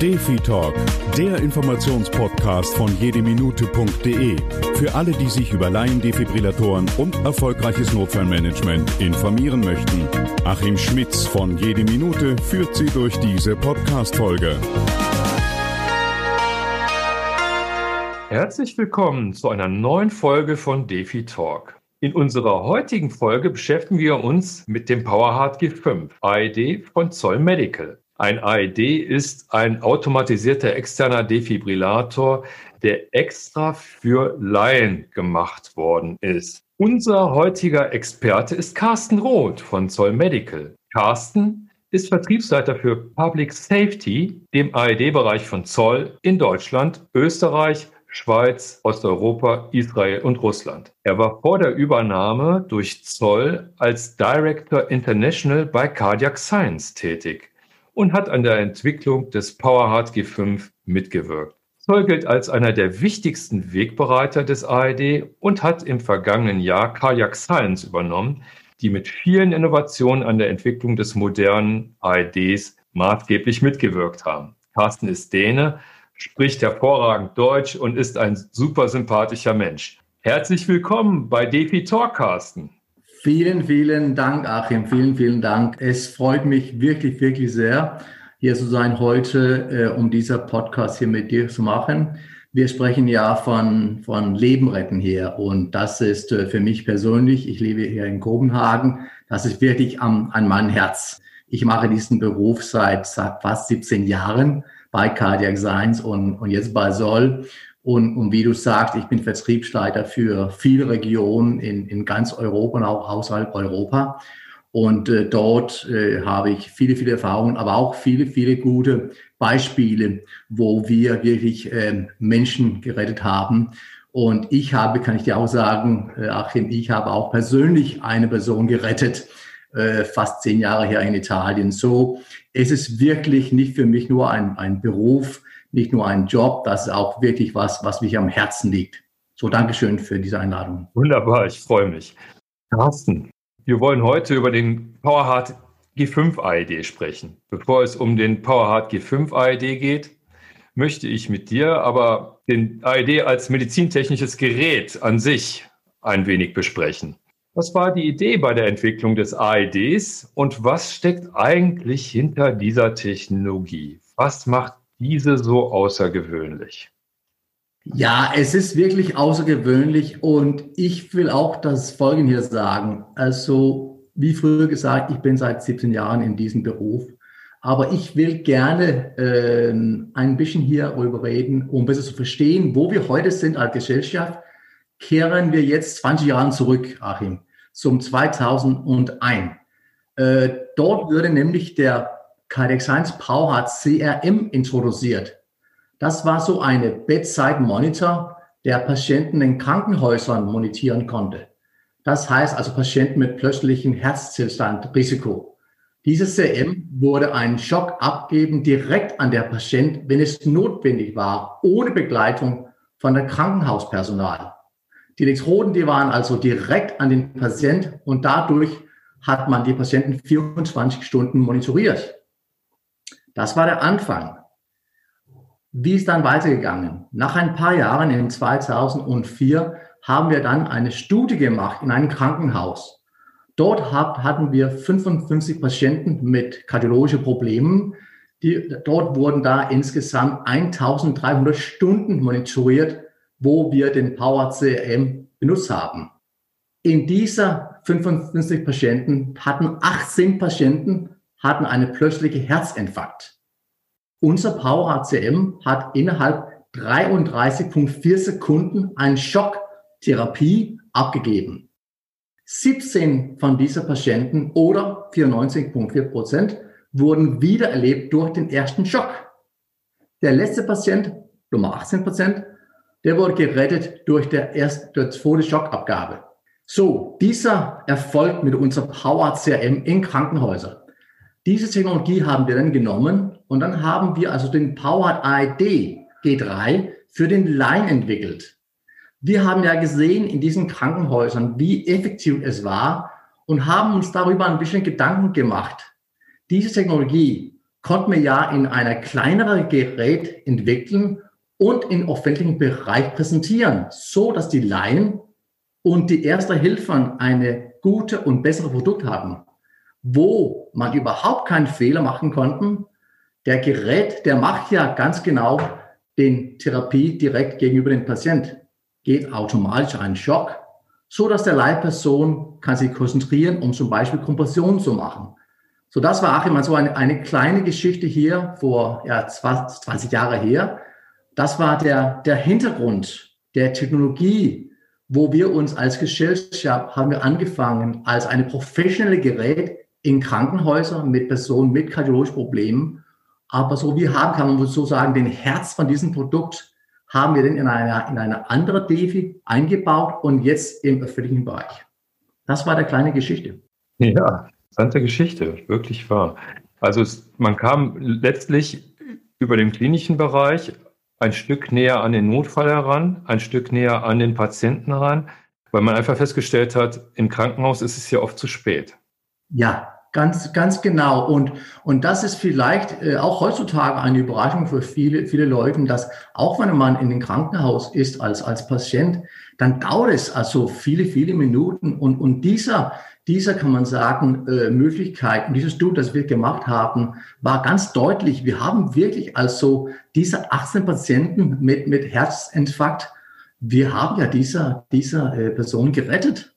Defi Talk, der Informationspodcast von jedeminute.de. Für alle, die sich über Laiendefibrillatoren und erfolgreiches Notfallmanagement informieren möchten. Achim Schmitz von Jede Minute führt Sie durch diese Podcast-Folge. Herzlich willkommen zu einer neuen Folge von Defi Talk. In unserer heutigen Folge beschäftigen wir uns mit dem PowerHeart G5 AED von Zoll Medical. Ein AED ist ein automatisierter externer Defibrillator, der extra für Laien gemacht worden ist. Unser heutiger Experte ist Carsten Roth von Zoll Medical. Carsten ist Vertriebsleiter für Public Safety, dem AED-Bereich von Zoll in Deutschland, Österreich, Schweiz, Osteuropa, Israel und Russland. Er war vor der Übernahme durch Zoll als Director International bei Cardiac Science tätig und hat an der Entwicklung des PowerHeart G5 mitgewirkt. Zoll gilt als einer der wichtigsten Wegbereiter des AED und hat im vergangenen Jahr Cardiac Science übernommen, die mit vielen Innovationen an der Entwicklung des modernen AEDs maßgeblich mitgewirkt haben. Carsten ist Däne, spricht hervorragend Deutsch und ist ein super sympathischer Mensch. Herzlich willkommen bei Defi Talk, Carsten. Vielen, vielen Dank, Achim. Vielen, vielen Dank. Es freut mich wirklich, wirklich sehr, hier zu sein heute, äh, um dieser Podcast hier mit dir zu machen. Wir sprechen ja von, von Leben retten hier und das ist äh, für mich persönlich, ich lebe hier in Kopenhagen, das ist wirklich am, an mein Herz. Ich mache diesen Beruf seit, seit fast 17 Jahren bei Cardiac Science und, und jetzt bei Soll. Und, und wie du sagst, ich bin Vertriebsleiter für viele Regionen in, in ganz Europa und auch außerhalb Europa. Und äh, dort äh, habe ich viele, viele Erfahrungen, aber auch viele, viele gute Beispiele, wo wir wirklich äh, Menschen gerettet haben. Und ich habe, kann ich dir auch sagen, äh, Achim, ich habe auch persönlich eine Person gerettet, äh, fast zehn Jahre her in Italien. So, es ist wirklich nicht für mich nur ein, ein Beruf, nicht nur ein Job, das ist auch wirklich was, was mich am Herzen liegt. So, Dankeschön für diese Einladung. Wunderbar, ich freue mich. Carsten, wir wollen heute über den PowerHeart G5 AED sprechen. Bevor es um den PowerHeart G5 AED geht, möchte ich mit dir aber den AED als medizintechnisches Gerät an sich ein wenig besprechen. Was war die Idee bei der Entwicklung des AEDs und was steckt eigentlich hinter dieser Technologie? Was macht diese so außergewöhnlich? Ja, es ist wirklich außergewöhnlich und ich will auch das Folgende hier sagen. Also, wie früher gesagt, ich bin seit 17 Jahren in diesem Beruf, aber ich will gerne äh, ein bisschen hierüber reden, um besser zu verstehen, wo wir heute sind als Gesellschaft. Kehren wir jetzt 20 Jahre zurück, Achim, zum 2001. Äh, dort würde nämlich der Science Power hat CRM introduziert. Das war so eine Bedside Monitor, der Patienten in Krankenhäusern monitieren konnte. Das heißt also Patienten mit plötzlichem Herzstillstandrisiko. Dieses CRM wurde einen Schock abgeben direkt an der Patient, wenn es notwendig war, ohne Begleitung von der Krankenhauspersonal. Die Elektroden, die waren also direkt an den Patient und dadurch hat man die Patienten 24 Stunden monitoriert. Das war der Anfang. Wie ist dann weitergegangen? Nach ein paar Jahren, in 2004, haben wir dann eine Studie gemacht in einem Krankenhaus. Dort hatten wir 55 Patienten mit kardiologischen Problemen. Die, dort wurden da insgesamt 1300 Stunden monitoriert, wo wir den Power CRM benutzt haben. In dieser 55 Patienten hatten 18 Patienten hatten eine plötzliche Herzinfarkt. Unser Power ACM hat innerhalb 33,4 Sekunden eine Schocktherapie abgegeben. 17 von diesen Patienten oder 94,4 Prozent wurden wiedererlebt durch den ersten Schock. Der letzte Patient, Nummer 18 Prozent, der wurde gerettet durch der erste, der zweite Schockabgabe. So, dieser Erfolg mit unserem Power CRM in Krankenhäusern diese Technologie haben wir dann genommen und dann haben wir also den Powered ID G3 für den Line entwickelt. Wir haben ja gesehen in diesen Krankenhäusern, wie effektiv es war und haben uns darüber ein bisschen Gedanken gemacht. Diese Technologie konnten wir ja in einer kleineren Gerät entwickeln und im öffentlichen Bereich präsentieren, so dass die Laien und die erste Hilfe eine gute und bessere Produkt haben, wo man überhaupt keinen Fehler machen konnte. Der Gerät, der macht ja ganz genau den Therapie direkt gegenüber dem Patient, geht automatisch einen Schock, so dass der Leitperson kann sich konzentrieren, um zum Beispiel Kompression zu machen. So, das war auch immer so eine, eine kleine Geschichte hier vor ja, 20 Jahre her. Das war der, der Hintergrund der Technologie, wo wir uns als Gesellschaft haben wir angefangen, als eine professionelle Gerät in Krankenhäusern mit Personen mit kardiologischen Problemen. Aber so wie haben, kann man sozusagen den Herz von diesem Produkt haben wir den in eine, in eine andere Defi eingebaut und jetzt im öffentlichen Bereich. Das war der kleine Geschichte. Ja, interessante Geschichte, wirklich wahr. Also es, man kam letztlich über den klinischen Bereich ein Stück näher an den Notfall heran, ein Stück näher an den Patienten heran, weil man einfach festgestellt hat, im Krankenhaus ist es ja oft zu spät. Ja, ganz, ganz genau. Und, und das ist vielleicht äh, auch heutzutage eine Überraschung für viele, viele Leute, dass auch wenn man in den Krankenhaus ist als, als Patient, dann dauert es also viele, viele Minuten und, und dieser, dieser, kann man sagen, äh, Möglichkeit dieses Studie, das wir gemacht haben, war ganz deutlich. Wir haben wirklich also diese 18 Patienten mit, mit Herzinfarkt, wir haben ja dieser, dieser äh, Person gerettet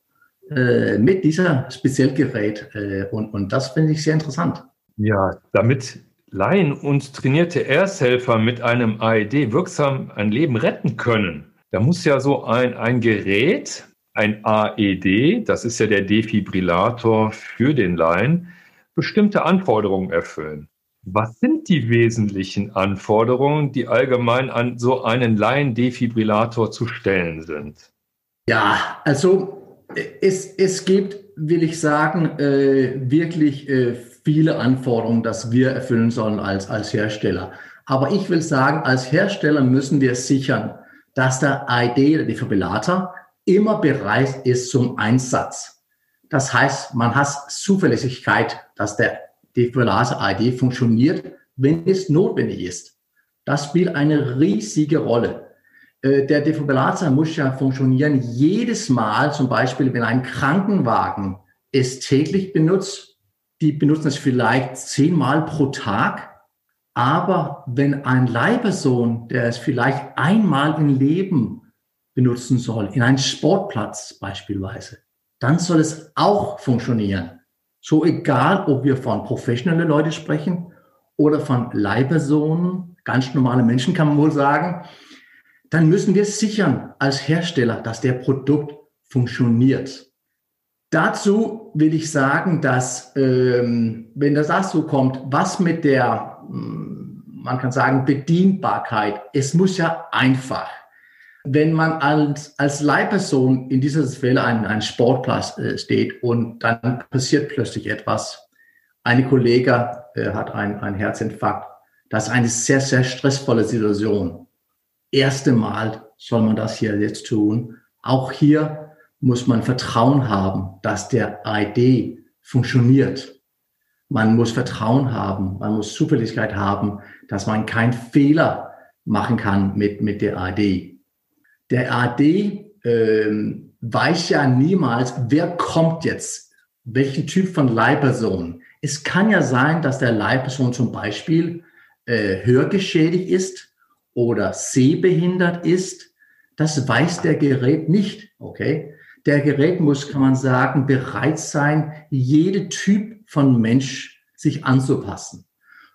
äh, mit dieser Speziellgerät. Äh, und, und das finde ich sehr interessant. Ja, damit Laien und trainierte Ersthelfer mit einem AED wirksam ein Leben retten können, da muss ja so ein, ein Gerät ein AED, das ist ja der Defibrillator für den Laien, bestimmte Anforderungen erfüllen. Was sind die wesentlichen Anforderungen, die allgemein an so einen Laien-Defibrillator zu stellen sind? Ja, also es, es gibt, will ich sagen, äh, wirklich äh, viele Anforderungen, dass wir erfüllen sollen als, als Hersteller. Aber ich will sagen, als Hersteller müssen wir sichern, dass der AED, der Defibrillator, immer bereit ist zum Einsatz. Das heißt, man hat Zuverlässigkeit, dass der Defibrillator-ID funktioniert, wenn es notwendig ist. Das spielt eine riesige Rolle. Äh, der Defibrillator muss ja funktionieren jedes Mal, zum Beispiel, wenn ein Krankenwagen es täglich benutzt. Die benutzen es vielleicht zehnmal pro Tag. Aber wenn ein Leihperson, der es vielleicht einmal im Leben benutzen soll, in einen Sportplatz beispielsweise, dann soll es auch funktionieren. So egal, ob wir von professionellen Leuten sprechen oder von Leihpersonen, ganz normale Menschen kann man wohl sagen, dann müssen wir sichern als Hersteller, dass der Produkt funktioniert. Dazu will ich sagen, dass ähm, wenn das dazu kommt, was mit der, hm, man kann sagen, Bedienbarkeit, es muss ja einfach wenn man als, als Leihperson in dieser Fälle ein, ein Sportplatz äh, steht und dann passiert plötzlich etwas. Eine Kollege äh, hat einen, einen Herzinfarkt. Das ist eine sehr, sehr stressvolle Situation. Erste Mal soll man das hier jetzt tun. Auch hier muss man Vertrauen haben, dass der ID funktioniert. Man muss Vertrauen haben, man muss Zuverlässigkeit haben, dass man keinen Fehler machen kann mit, mit der ID. Der AD ähm, weiß ja niemals, wer kommt jetzt, welchen Typ von Leihperson. Es kann ja sein, dass der Leihperson zum Beispiel äh, hörgeschädigt ist oder sehbehindert ist. Das weiß der Gerät nicht, okay? Der Gerät muss, kann man sagen, bereit sein, jede Typ von Mensch sich anzupassen.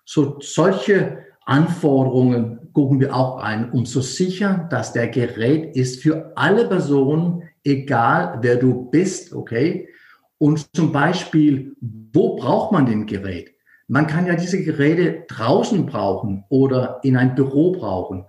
So solche Anforderungen gucken wir auch ein, um zu sichern, dass der Gerät ist für alle Personen, egal wer du bist, okay? Und zum Beispiel, wo braucht man den Gerät? Man kann ja diese Geräte draußen brauchen oder in ein Büro brauchen.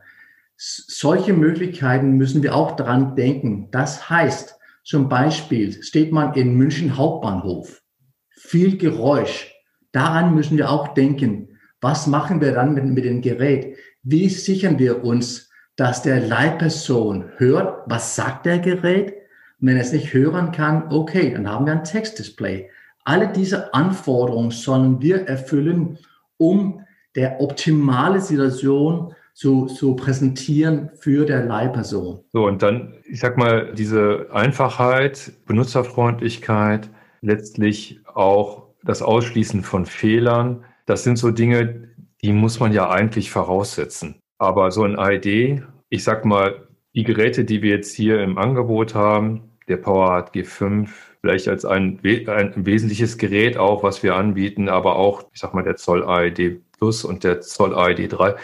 Solche Möglichkeiten müssen wir auch dran denken. Das heißt, zum Beispiel steht man in München Hauptbahnhof, viel Geräusch. Daran müssen wir auch denken. Was machen wir dann mit, mit dem Gerät? Wie sichern wir uns, dass der Leitperson hört, was sagt der Gerät? Wenn er es nicht hören kann, okay, dann haben wir ein Textdisplay. Alle diese Anforderungen sollen wir erfüllen, um der optimale Situation zu, zu präsentieren für der Leihperson. So, und dann, ich sag mal, diese Einfachheit, Benutzerfreundlichkeit, letztlich auch das Ausschließen von Fehlern, das sind so Dinge, die muss man ja eigentlich voraussetzen. Aber so ein ID, ich sag mal, die Geräte, die wir jetzt hier im Angebot haben, der PowerHard G5, vielleicht als ein, ein wesentliches Gerät auch, was wir anbieten, aber auch, ich sag mal, der Zoll AED Plus und der Zoll AED 3,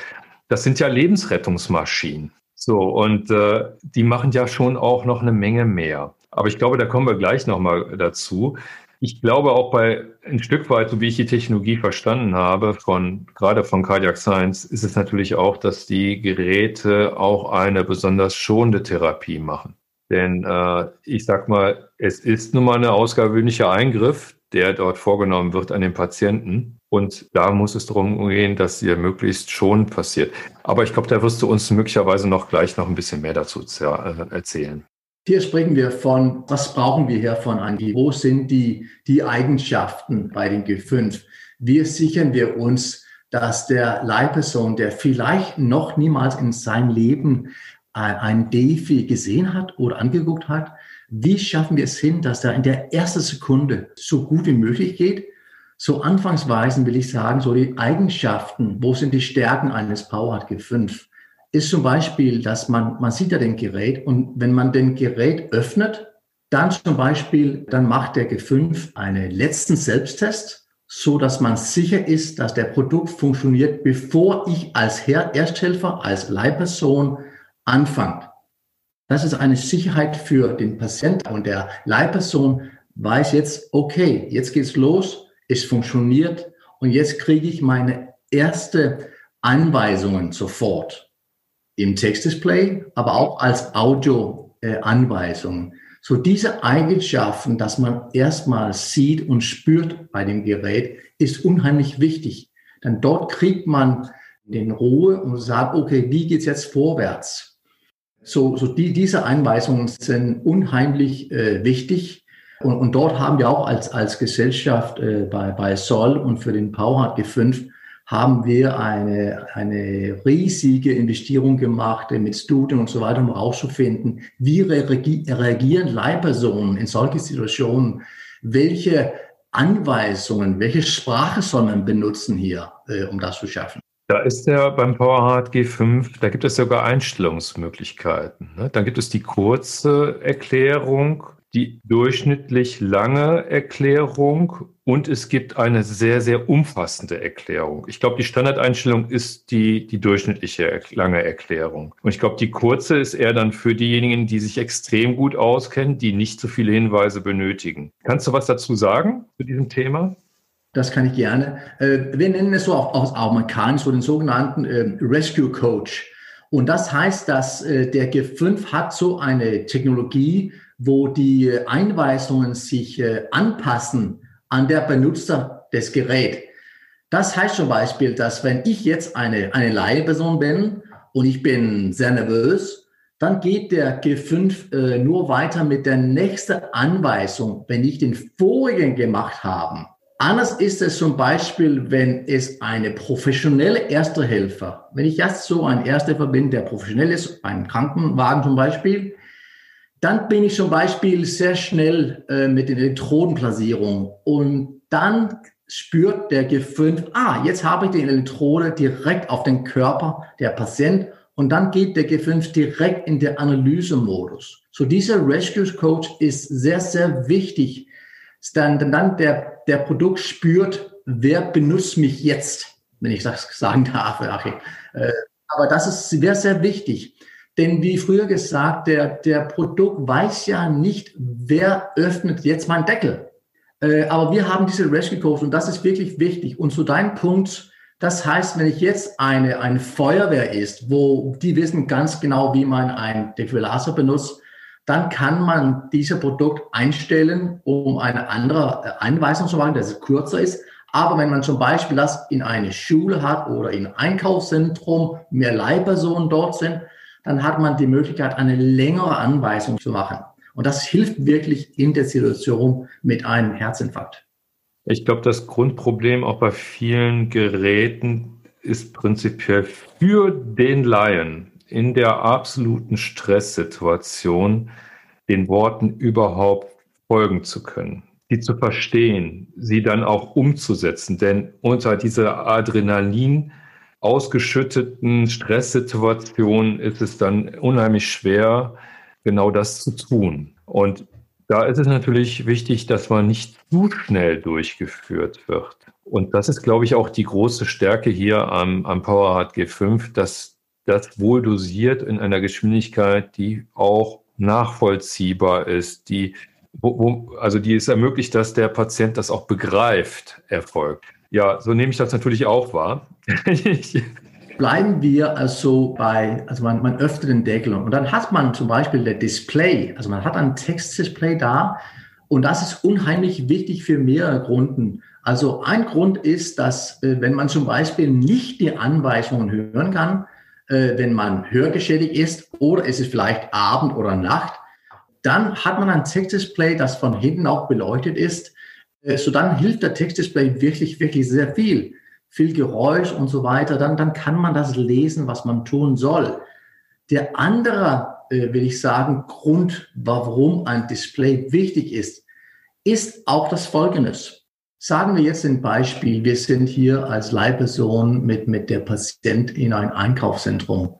das sind ja Lebensrettungsmaschinen. So, und äh, die machen ja schon auch noch eine Menge mehr. Aber ich glaube, da kommen wir gleich nochmal dazu. Ich glaube auch bei ein Stück weit, so wie ich die Technologie verstanden habe, von gerade von Cardiac Science, ist es natürlich auch, dass die Geräte auch eine besonders schonende Therapie machen. Denn äh, ich sag mal, es ist nun mal ein ausgewöhnlicher Eingriff, der dort vorgenommen wird an den Patienten. Und da muss es darum gehen, dass sie möglichst schon passiert. Aber ich glaube, da wirst du uns möglicherweise noch gleich noch ein bisschen mehr dazu äh, erzählen. Hier sprechen wir von, was brauchen wir hier von Angie? Wo sind die, die Eigenschaften bei den G5? Wie sichern wir uns, dass der Leihperson, der vielleicht noch niemals in seinem Leben ein Defi gesehen hat oder angeguckt hat, wie schaffen wir es hin, dass er in der ersten Sekunde so gut wie möglich geht? So anfangsweisen will ich sagen, so die Eigenschaften, wo sind die Stärken eines PowerHard G5? Ist zum Beispiel, dass man, man sieht ja den Gerät und wenn man den Gerät öffnet, dann zum Beispiel, dann macht der G5 einen letzten Selbsttest, so dass man sicher ist, dass der Produkt funktioniert, bevor ich als Herr Ersthelfer, als Leihperson anfangt. Das ist eine Sicherheit für den Patienten und der Leihperson weiß jetzt, okay, jetzt geht's los, es funktioniert und jetzt kriege ich meine erste Anweisungen sofort im Textdisplay, aber auch als Audio-Anweisungen. So diese Eigenschaften, dass man erstmal sieht und spürt bei dem Gerät, ist unheimlich wichtig. Denn dort kriegt man den Ruhe und sagt, okay, wie geht's jetzt vorwärts? So, so die, diese Einweisungen sind unheimlich äh, wichtig. Und, und dort haben wir auch als, als Gesellschaft äh, bei, bei Sol und für den PowerHard G5 haben wir eine, eine riesige Investierung gemacht äh, mit Studien und so weiter, um herauszufinden, wie reagieren Leihpersonen in solche Situationen, welche Anweisungen, welche Sprache soll man benutzen hier, äh, um das zu schaffen. Da ist ja beim PowerHard G5, da gibt es sogar Einstellungsmöglichkeiten. Ne? Dann gibt es die kurze Erklärung, die durchschnittlich lange Erklärung und es gibt eine sehr, sehr umfassende Erklärung. Ich glaube, die Standardeinstellung ist die, die durchschnittliche lange Erklärung. Und ich glaube, die kurze ist eher dann für diejenigen, die sich extrem gut auskennen, die nicht so viele Hinweise benötigen. Kannst du was dazu sagen zu diesem Thema? Das kann ich gerne. Äh, wir nennen es so aus Amerikanisch so den sogenannten äh, Rescue Coach. Und das heißt, dass äh, der G5 hat so eine Technologie, wo die Einweisungen sich anpassen an der Benutzer des Geräts. Das heißt zum Beispiel, dass wenn ich jetzt eine, eine Leihperson bin und ich bin sehr nervös, dann geht der G5 äh, nur weiter mit der nächsten Anweisung, wenn ich den vorigen gemacht habe. Anders ist es zum Beispiel, wenn es eine professionelle Erste Helfer, wenn ich jetzt so ein Erste Helfer bin, der professionell ist, ein Krankenwagen zum Beispiel, dann bin ich zum Beispiel sehr schnell äh, mit den Elektrodenplatzierungen und dann spürt der G5, ah, jetzt habe ich die Elektrode direkt auf den Körper der Patient und dann geht der G5 direkt in den Analysemodus. So dieser Rescue Coach ist sehr, sehr wichtig, dann, dann der, der Produkt spürt, wer benutzt mich jetzt, wenn ich das sagen darf. Achim. Äh, aber das ist sehr, sehr wichtig. Denn wie früher gesagt, der, der Produkt weiß ja nicht, wer öffnet jetzt meinen Deckel. Äh, aber wir haben diese Rescue Codes und das ist wirklich wichtig. Und zu deinem Punkt, das heißt, wenn ich jetzt eine, eine Feuerwehr ist, wo die wissen ganz genau, wie man ein Defibrillator benutzt, dann kann man dieses Produkt einstellen, um eine andere äh, Einweisung zu machen, dass es kürzer ist. Aber wenn man zum Beispiel das in eine Schule hat oder in ein Einkaufszentrum, mehr Leihpersonen dort sind, dann hat man die Möglichkeit, eine längere Anweisung zu machen. Und das hilft wirklich in der Situation mit einem Herzinfarkt. Ich glaube, das Grundproblem auch bei vielen Geräten ist prinzipiell für den Laien in der absoluten Stresssituation den Worten überhaupt folgen zu können, sie zu verstehen, sie dann auch umzusetzen. Denn unter dieser Adrenalin ausgeschütteten Stresssituation ist es dann unheimlich schwer, genau das zu tun. Und da ist es natürlich wichtig, dass man nicht zu schnell durchgeführt wird. Und das ist, glaube ich, auch die große Stärke hier am, am PowerHard G5, dass das wohl dosiert in einer Geschwindigkeit, die auch nachvollziehbar ist, die, wo, wo, also die es ermöglicht, dass der Patient das auch begreift, erfolgt. Ja, so nehme ich das natürlich auch wahr. Bleiben wir also bei, also man, man öffnet den Deckel und dann hat man zum Beispiel der Display, also man hat ein Textdisplay da und das ist unheimlich wichtig für mehrere Gründen. Also ein Grund ist, dass äh, wenn man zum Beispiel nicht die Anweisungen hören kann, äh, wenn man hörgeschädigt ist oder es ist vielleicht Abend oder Nacht, dann hat man ein Textdisplay, das von hinten auch beleuchtet ist. Äh, so dann hilft der Textdisplay wirklich, wirklich sehr viel. Viel Geräusch und so weiter. Dann, dann kann man das lesen, was man tun soll. Der andere, äh, will ich sagen, Grund, warum ein Display wichtig ist, ist auch das Folgendes. Sagen wir jetzt ein Beispiel, wir sind hier als Leihperson mit, mit der Patient in ein Einkaufszentrum.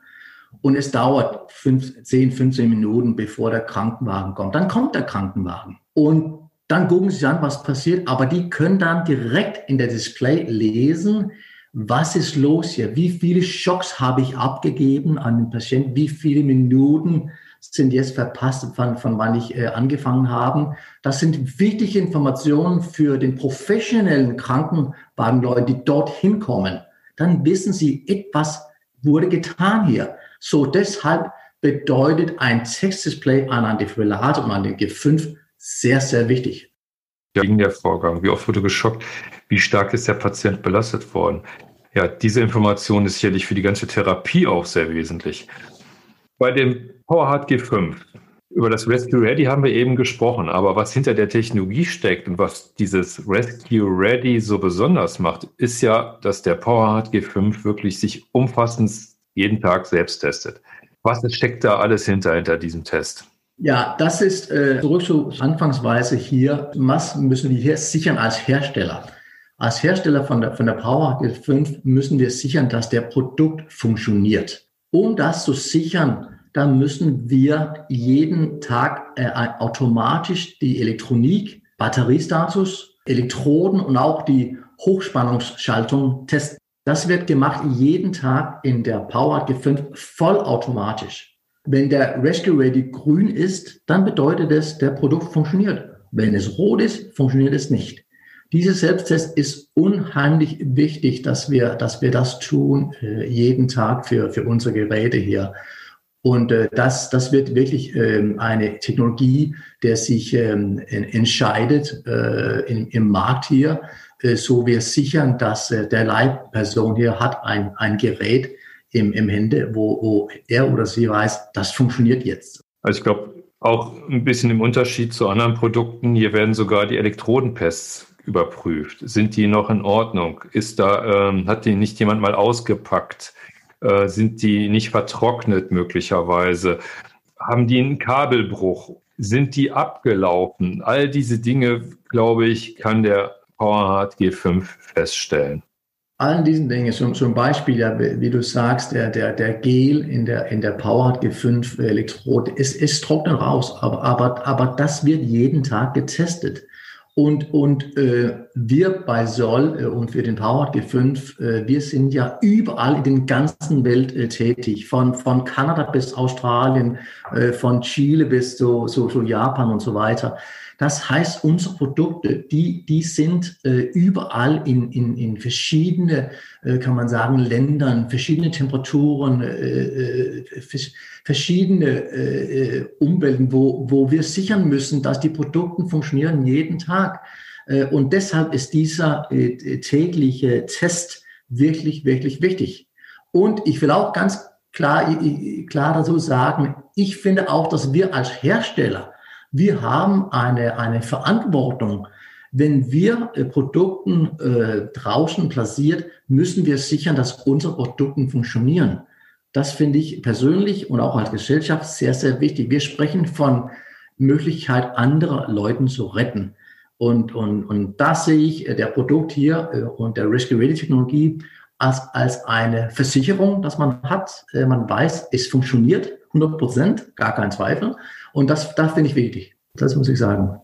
Und es dauert fünf, 10, 15 Minuten, bevor der Krankenwagen kommt. Dann kommt der Krankenwagen. Und dann gucken sie an, was passiert, aber die können dann direkt in der Display lesen, was ist los hier, wie viele Schocks habe ich abgegeben an den Patienten, wie viele Minuten sind jetzt verpasst, von, von wann ich äh, angefangen habe. Das sind wichtige Informationen für den professionellen Krankenwagenleute, die dorthin kommen. Dann wissen sie, etwas wurde getan hier. So deshalb bedeutet ein Textdisplay an einem Defibrillator und an den G5 sehr, sehr wichtig. Ja, ging der Vorgang? Wie oft wurde geschockt? Wie stark ist der Patient belastet worden? Ja, diese Information ist sicherlich für die ganze Therapie auch sehr wesentlich. Bei dem PowerHard G5, über das Rescue Ready haben wir eben gesprochen, aber was hinter der Technologie steckt und was dieses Rescue Ready so besonders macht, ist ja, dass der PowerHard G5 wirklich sich umfassend jeden Tag selbst testet. Was steckt da alles hinter, hinter diesem Test? Ja, das ist äh, zurück zu Anfangsweise hier. Was müssen wir hier sichern als Hersteller? Als Hersteller von der, von der Power G5 müssen wir sichern, dass der Produkt funktioniert. Um das zu sichern, da müssen wir jeden Tag äh, automatisch die Elektronik, Batteriestatus, Elektroden und auch die Hochspannungsschaltung testen. Das wird gemacht jeden Tag in der Power G5 vollautomatisch. Wenn der Rescue Ready grün ist, dann bedeutet es, der Produkt funktioniert. Wenn es rot ist, funktioniert es nicht. Dieser Selbsttest ist unheimlich wichtig, dass wir, dass wir das tun, äh, jeden Tag für, für unsere Geräte hier. Und äh, das, das wird wirklich ähm, eine Technologie, der sich ähm, entscheidet äh, im, im Markt hier, äh, so wir sichern, dass äh, der Leitperson hier hat ein, ein Gerät im, im Hände, wo, wo er oder sie weiß, das funktioniert jetzt. Also ich glaube, auch ein bisschen im Unterschied zu anderen Produkten, hier werden sogar die Elektrodenpests überprüft. Sind die noch in Ordnung? Ist da, ähm, hat die nicht jemand mal ausgepackt? Äh, sind die nicht vertrocknet möglicherweise? Haben die einen Kabelbruch? Sind die abgelaufen? All diese Dinge, glaube ich, kann der PowerHard G5 feststellen. Allen diesen Dingen, zum, zum Beispiel, ja, wie du sagst, der, der, der Gel in der, in der PowerHard G5 Elektrode, es, es trocknet raus, aber, aber, aber das wird jeden Tag getestet. Und, und äh, wir bei Soll äh, und für den Power G5, äh, wir sind ja überall in der ganzen Welt äh, tätig, von, von Kanada bis Australien, äh, von Chile bis so, so, so Japan und so weiter. Das heißt, unsere Produkte, die, die sind äh, überall in, in, in verschiedene, äh, kann man sagen, Ländern, verschiedene Temperaturen, äh, äh verschiedene äh, äh, Umwelten, wo, wo wir sichern müssen, dass die Produkte funktionieren jeden Tag. Äh, und deshalb ist dieser äh, tägliche Test wirklich, wirklich wichtig. Und ich will auch ganz klar, klar dazu sagen, ich finde auch, dass wir als Hersteller wir haben eine, eine Verantwortung, wenn wir äh, Produkten äh, draußen platziert, müssen wir sichern, dass unsere Produkte funktionieren. Das finde ich persönlich und auch als Gesellschaft sehr, sehr wichtig. Wir sprechen von Möglichkeit, andere Leuten zu retten. Und, und, und da sehe ich äh, der Produkt hier äh, und der Risk-Rated-Technologie als, als eine Versicherung, dass man hat. Man weiß, es funktioniert 100 Prozent, gar kein Zweifel. Und das, das finde ich wichtig. Das muss ich sagen.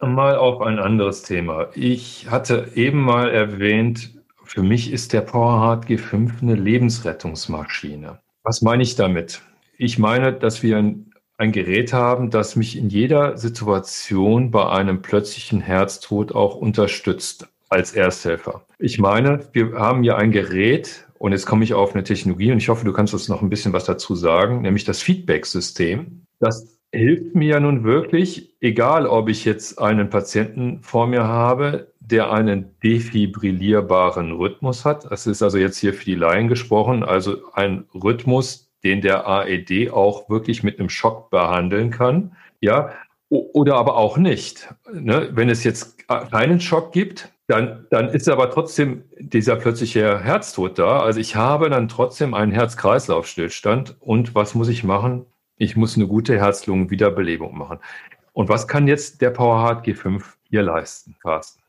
Mal auf ein anderes Thema. Ich hatte eben mal erwähnt, für mich ist der PowerHard G5 eine Lebensrettungsmaschine. Was meine ich damit? Ich meine, dass wir ein, ein Gerät haben, das mich in jeder Situation bei einem plötzlichen Herztod auch unterstützt als Ersthelfer. Ich meine, wir haben hier ein Gerät, und jetzt komme ich auf eine Technologie, und ich hoffe, du kannst uns noch ein bisschen was dazu sagen, nämlich das Feedback-System. Das hilft mir ja nun wirklich, egal ob ich jetzt einen Patienten vor mir habe, der einen defibrillierbaren Rhythmus hat. Das ist also jetzt hier für die Laien gesprochen, also ein Rhythmus, den der AED auch wirklich mit einem Schock behandeln kann. Ja, oder aber auch nicht. Ne? Wenn es jetzt keinen Schock gibt, dann, dann ist aber trotzdem dieser plötzliche Herztod da. Also ich habe dann trotzdem einen Herz-Kreislauf-Stillstand. Und was muss ich machen? Ich muss eine gute Herz-Lungen-Wiederbelebung machen. Und was kann jetzt der PowerHeart G5 hier leisten, Carsten?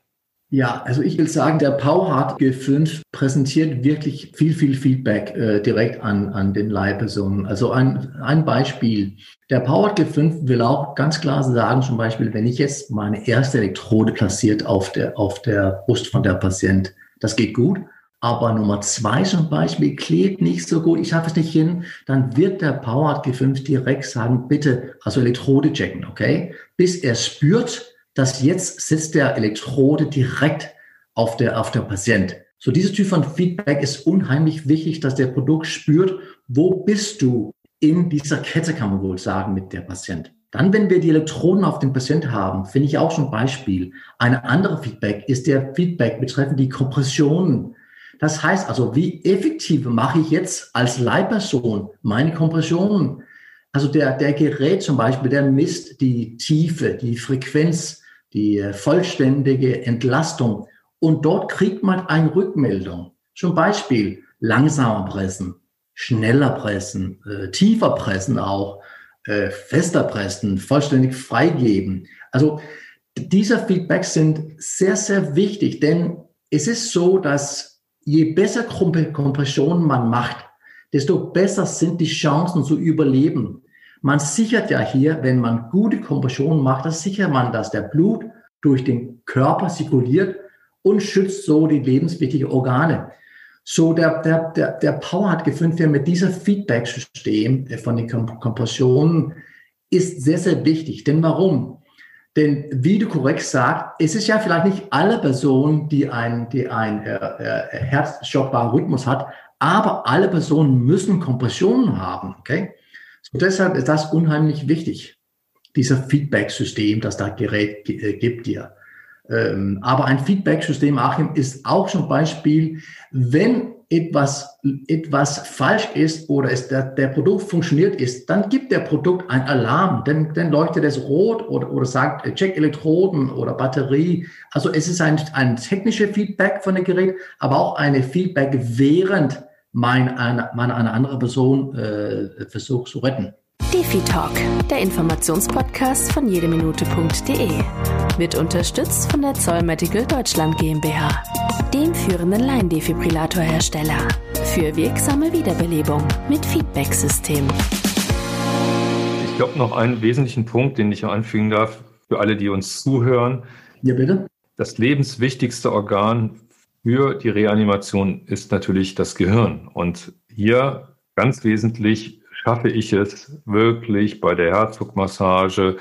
Ja, also ich will sagen, der PowerHeart G5 präsentiert wirklich viel, viel Feedback äh, direkt an, an den Leihpersonen. Also ein, ein Beispiel. Der PowerHeart G5 will auch ganz klar sagen, zum Beispiel, wenn ich jetzt meine erste Elektrode platziert auf der, auf der Brust von der Patient, das geht gut. Aber Nummer zwei zum Beispiel klebt nicht so gut, ich schaffe es nicht hin, dann wird der PowerHeart G5 direkt sagen, bitte, also Elektrode checken, okay? Bis er spürt, dass jetzt sitzt der Elektrode direkt auf der, auf der Patient. So dieses Typ von Feedback ist unheimlich wichtig, dass der Produkt spürt, wo bist du in dieser Kette, kann man wohl sagen, mit der Patient. Dann, wenn wir die Elektroden auf dem Patient haben, finde ich auch schon ein Beispiel. Eine andere Feedback ist der Feedback betreffend die Kompressionen. Das heißt also, wie effektiv mache ich jetzt als Leihperson meine Kompressionen? Also der, der Gerät zum Beispiel, der misst die Tiefe, die Frequenz, die äh, vollständige Entlastung. Und dort kriegt man eine Rückmeldung. Zum Beispiel langsamer pressen, schneller pressen, äh, tiefer pressen auch, äh, fester pressen, vollständig freigeben. Also diese Feedbacks sind sehr, sehr wichtig, denn es ist so, dass je besser Kompression man macht, desto besser sind die Chancen zu überleben. Man sichert ja hier, wenn man gute Kompression macht, dann sichert man, dass der Blut durch den Körper zirkuliert und schützt so die lebenswichtigen Organe. So der, der, der, der Power hat gefunden, wir mit diesem Feedback-System von den Kompressionen ist sehr, sehr wichtig. Denn warum? Denn wie du korrekt sagst, es ist ja vielleicht nicht alle Personen, die ein, die ein äh, äh, Rhythmus hat, aber alle Personen müssen Kompressionen haben. Okay? So deshalb ist das unheimlich wichtig, dieser Feedback-System, das da Gerät äh, gibt dir. Ähm, aber ein Feedback-System, Achim, ist auch zum Beispiel, wenn etwas, etwas falsch ist oder es der, der Produkt funktioniert ist, dann gibt der Produkt ein Alarm, dann, dann leuchtet es rot oder, oder sagt, äh, check Elektroden oder Batterie. Also es ist ein, ein technisches Feedback von dem Gerät, aber auch eine Feedback, während mein, eine, man eine andere Person äh, versucht zu retten. Defi Talk, der Informationspodcast von jedeminute.de, wird unterstützt von der Zoll Medical Deutschland GmbH, dem führenden Laiendefibrillatorhersteller für wirksame Wiederbelebung mit Feedback-System. Ich glaube, noch einen wesentlichen Punkt, den ich anfügen darf, für alle, die uns zuhören. Ja, bitte. Das lebenswichtigste Organ für die Reanimation ist natürlich das Gehirn. Und hier ganz wesentlich schaffe ich es wirklich bei der Herzdruckmassage,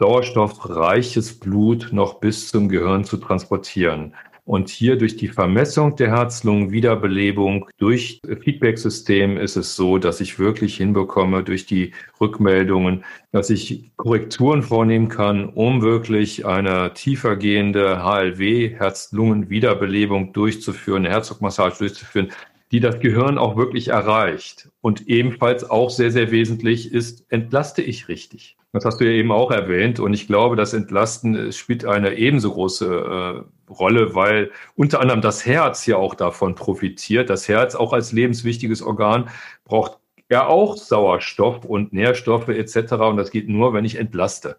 sauerstoffreiches Blut noch bis zum Gehirn zu transportieren. Und hier durch die Vermessung der Herz-Lungen-Wiederbelebung, durch Feedback-System ist es so, dass ich wirklich hinbekomme durch die Rückmeldungen, dass ich Korrekturen vornehmen kann, um wirklich eine tiefergehende HLW, Herz-Lungen-Wiederbelebung durchzuführen, eine Herzdruckmassage durchzuführen, die das Gehirn auch wirklich erreicht. Und ebenfalls auch sehr, sehr wesentlich ist, entlaste ich richtig? Das hast du ja eben auch erwähnt. Und ich glaube, das Entlasten spielt eine ebenso große äh, Rolle, weil unter anderem das Herz ja auch davon profitiert. Das Herz auch als lebenswichtiges Organ braucht ja auch Sauerstoff und Nährstoffe etc. Und das geht nur, wenn ich entlaste.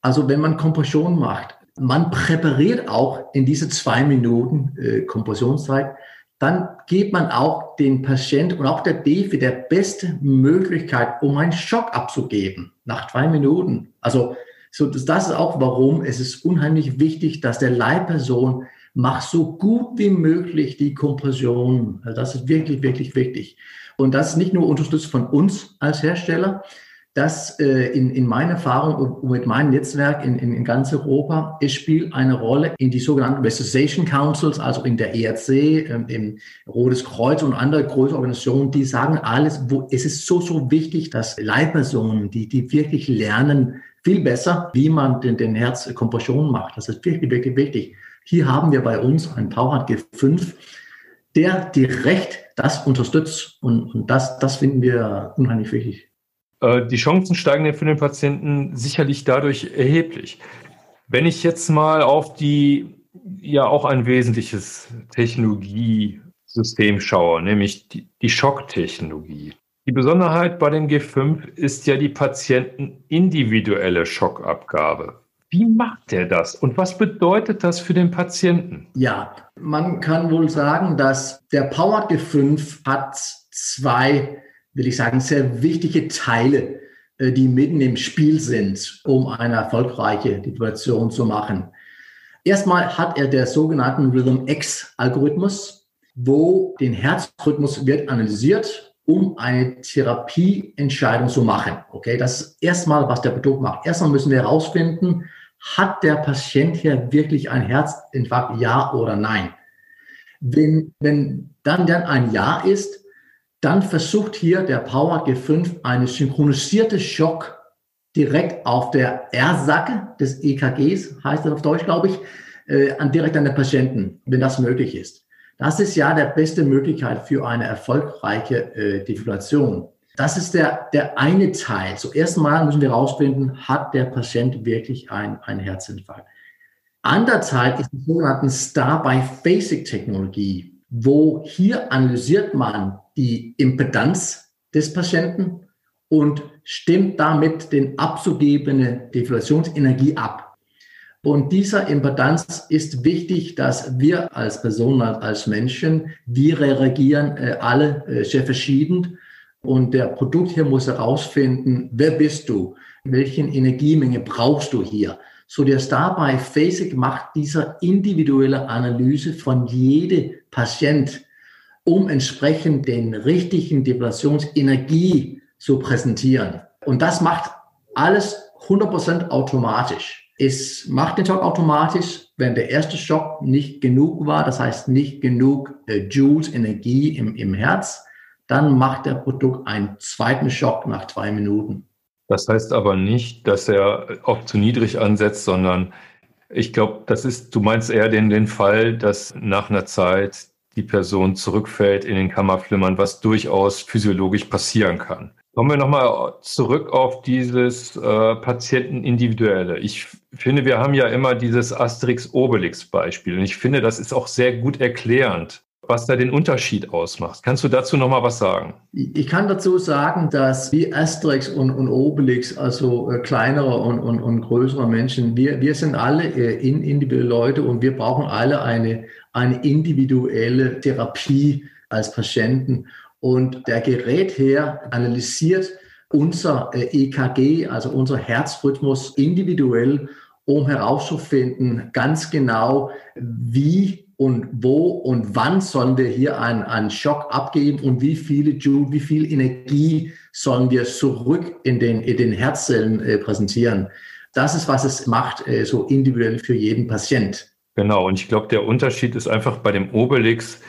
Also wenn man Kompression macht, man präpariert auch in diese zwei Minuten äh, Kompressionszeit, dann gibt man auch den Patienten und auch der Defi der beste Möglichkeit, um einen Schock abzugeben nach zwei Minuten. Also so, das, das ist auch warum es ist unheimlich wichtig, dass der Leihperson macht so gut wie möglich die Kompression. Also das ist wirklich, wirklich wichtig. Und das ist nicht nur unterstützt von uns als Hersteller, das äh, in, in meiner Erfahrung und mit meinem Netzwerk in, in, in ganz Europa, es spielt eine Rolle in die sogenannten Resuscitation Councils, also in der ERC, ähm, im Rotes Kreuz und andere große Organisationen, die sagen alles, wo es ist so, so wichtig, dass Leihpersonen, die, die wirklich lernen, viel besser, wie man den, den Herzkompression macht. Das ist wirklich, wirklich wichtig. Hier haben wir bei uns einen Powerhard G5, der direkt das unterstützt und, und das, das finden wir unheimlich wichtig. Äh, die Chancen steigen für den Patienten sicherlich dadurch erheblich. Wenn ich jetzt mal auf die, ja auch ein wesentliches Technologiesystem schaue, nämlich die, die Schocktechnologie. Die Besonderheit bei dem G5 ist ja die patientenindividuelle Schockabgabe. Wie macht er das und was bedeutet das für den Patienten? Ja, man kann wohl sagen, dass der Power G5 hat zwei will ich sagen, sehr wichtige Teile, äh, die mitten im Spiel sind, um eine erfolgreiche Deprivation zu machen. Erstmal hat er der sogenannten Rhythm X Algorithmus, wo den Herzrhythmus wird analysiert, um eine Therapieentscheidung zu machen. Okay, das ist erstmal, was der Produkt macht. Erstmal müssen wir herausfinden, hat der Patient hier wirklich ein Herzinfarkt, ja oder nein? Wenn, wenn dann, dann ein Ja ist, dann versucht hier der Power G5 eine synchronisierte Schock direkt auf der R-Sacke des EKGs, heißt das auf Deutsch, glaube ich, äh, direkt an den Patienten, wenn das möglich ist. Das ist ja der beste Möglichkeit für eine erfolgreiche äh, Defibrillation. Das ist der, der eine Teil. Zuerst mal müssen wir herausfinden, hat der Patient wirklich ein, ein Herzinfarkt. Andererseits ist die sogenannte Star-by-Basic-Technologie, wo hier analysiert man die Impedanz des Patienten und stimmt damit den abzugebende Defibrillationsenergie ab. Und dieser Impedanz ist wichtig, dass wir als Personen, als Menschen, wir reagieren äh, alle äh, sehr verschieden. Und der Produkt hier muss herausfinden, wer bist du? Welche Energiemenge brauchst du hier? So Star by Basic macht dieser individuelle Analyse von jedem Patient um entsprechend den richtigen Depressionsenergie zu präsentieren. Und das macht alles 100% automatisch. Es macht den Schock automatisch, wenn der erste Schock nicht genug war, das heißt nicht genug äh, Joules Energie im, im Herz, dann macht der Produkt einen zweiten Schock nach zwei Minuten. Das heißt aber nicht, dass er oft zu niedrig ansetzt, sondern ich glaube, das ist, du meinst eher den, den Fall, dass nach einer Zeit die Person zurückfällt in den Kammerflimmern, was durchaus physiologisch passieren kann. Kommen wir nochmal zurück auf dieses äh, Patientenindividuelle. Ich finde, wir haben ja immer dieses Asterix-Obelix-Beispiel und ich finde, das ist auch sehr gut erklärend was da den Unterschied ausmacht. Kannst du dazu noch mal was sagen? Ich kann dazu sagen, dass wie Asterix und, und Obelix, also äh, kleinere und, und, und größere Menschen, wir, wir sind alle äh, individuelle Leute und wir brauchen alle eine, eine individuelle Therapie als Patienten. Und der Gerät her analysiert unser äh, EKG, also unser Herzrhythmus individuell, um herauszufinden, ganz genau, wie und wo und wann sollen wir hier einen, einen Schock abgeben und wie viele Joule, wie viel Energie sollen wir zurück in den, in den Herzzellen äh, präsentieren. Das ist, was es macht, äh, so individuell für jeden Patient. Genau, und ich glaube, der Unterschied ist einfach bei dem Obelix,